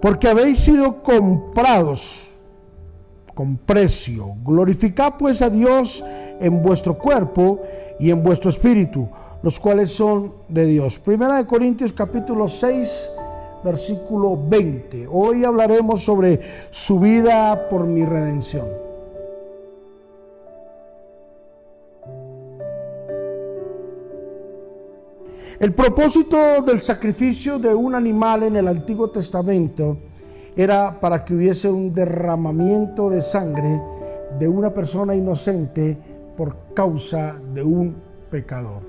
porque habéis sido comprados con precio. Glorificad pues a Dios en vuestro cuerpo y en vuestro espíritu, los cuales son de Dios. Primera de Corintios capítulo 6, versículo 20. Hoy hablaremos sobre su vida por mi redención. El propósito del sacrificio de un animal en el Antiguo Testamento era para que hubiese un derramamiento de sangre de una persona inocente por causa de un pecador.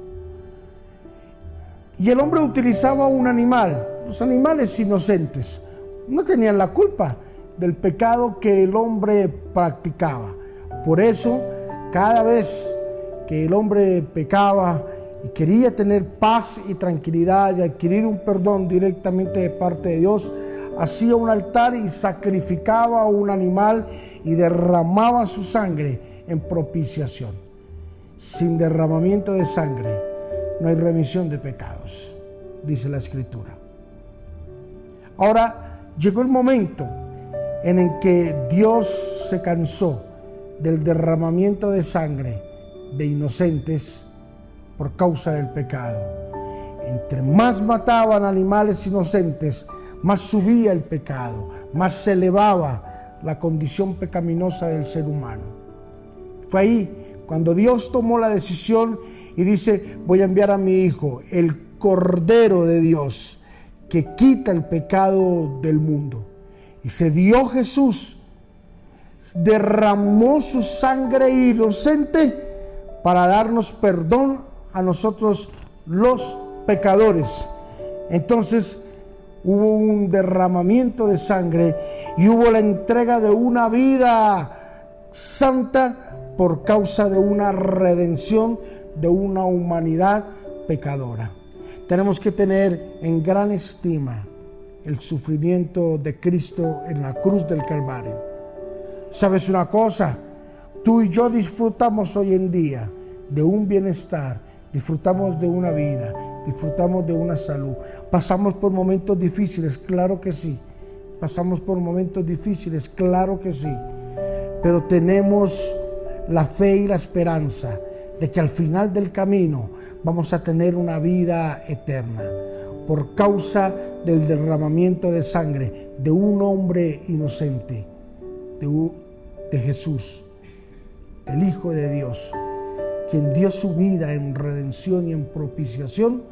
Y el hombre utilizaba un animal, los animales inocentes, no tenían la culpa del pecado que el hombre practicaba. Por eso, cada vez que el hombre pecaba y quería tener paz y tranquilidad y adquirir un perdón directamente de parte de Dios, hacía un altar y sacrificaba un animal y derramaba su sangre en propiciación. Sin derramamiento de sangre no hay remisión de pecados, dice la escritura. Ahora llegó el momento en el que Dios se cansó del derramamiento de sangre de inocentes por causa del pecado. Entre más mataban animales inocentes, más subía el pecado, más se elevaba la condición pecaminosa del ser humano. Fue ahí cuando Dios tomó la decisión y dice, voy a enviar a mi Hijo, el Cordero de Dios, que quita el pecado del mundo. Y se dio Jesús, derramó su sangre inocente para darnos perdón a nosotros los pecadores. Entonces, hubo un derramamiento de sangre y hubo la entrega de una vida santa por causa de una redención de una humanidad pecadora. Tenemos que tener en gran estima el sufrimiento de Cristo en la cruz del Calvario. ¿Sabes una cosa? Tú y yo disfrutamos hoy en día de un bienestar disfrutamos de una vida, disfrutamos de una salud. Pasamos por momentos difíciles, claro que sí. Pasamos por momentos difíciles, claro que sí. Pero tenemos la fe y la esperanza de que al final del camino vamos a tener una vida eterna por causa del derramamiento de sangre de un hombre inocente, de, Jesús, el Hijo de Dios quien dio su vida en redención y en propiciación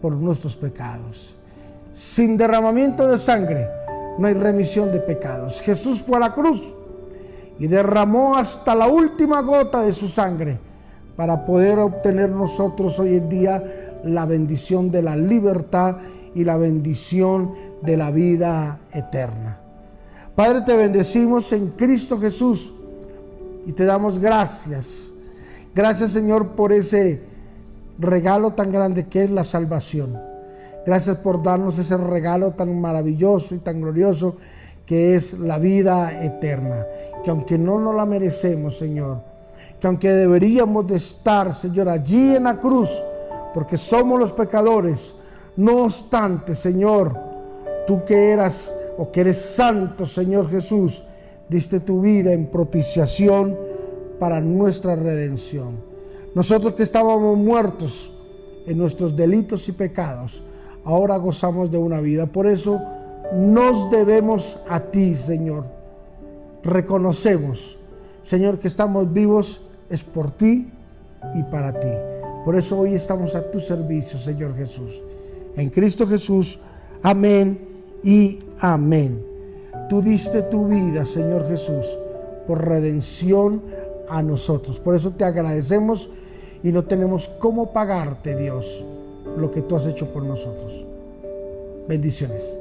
por nuestros pecados. Sin derramamiento de sangre no hay remisión de pecados. Jesús fue a la cruz y derramó hasta la última gota de su sangre para poder obtener nosotros hoy en día la bendición de la libertad y la bendición de la vida eterna. Padre, te bendecimos en Cristo Jesús y te damos gracias Gracias Señor por ese regalo tan grande que es la salvación. Gracias por darnos ese regalo tan maravilloso y tan glorioso que es la vida eterna. Que aunque no nos la merecemos, Señor, que aunque deberíamos de estar, Señor, allí en la cruz, porque somos los pecadores, no obstante, Señor, tú que eras o que eres santo, Señor Jesús, diste tu vida en propiciación para nuestra redención. Nosotros que estábamos muertos en nuestros delitos y pecados, ahora gozamos de una vida. Por eso nos debemos a ti, Señor. Reconocemos, Señor, que estamos vivos es por ti y para ti. Por eso hoy estamos a tu servicio, Señor Jesús. En Cristo Jesús, amén y amén. Tú diste tu vida, Señor Jesús, por redención a nosotros. Por eso te agradecemos y no tenemos cómo pagarte, Dios, lo que tú has hecho por nosotros. Bendiciones.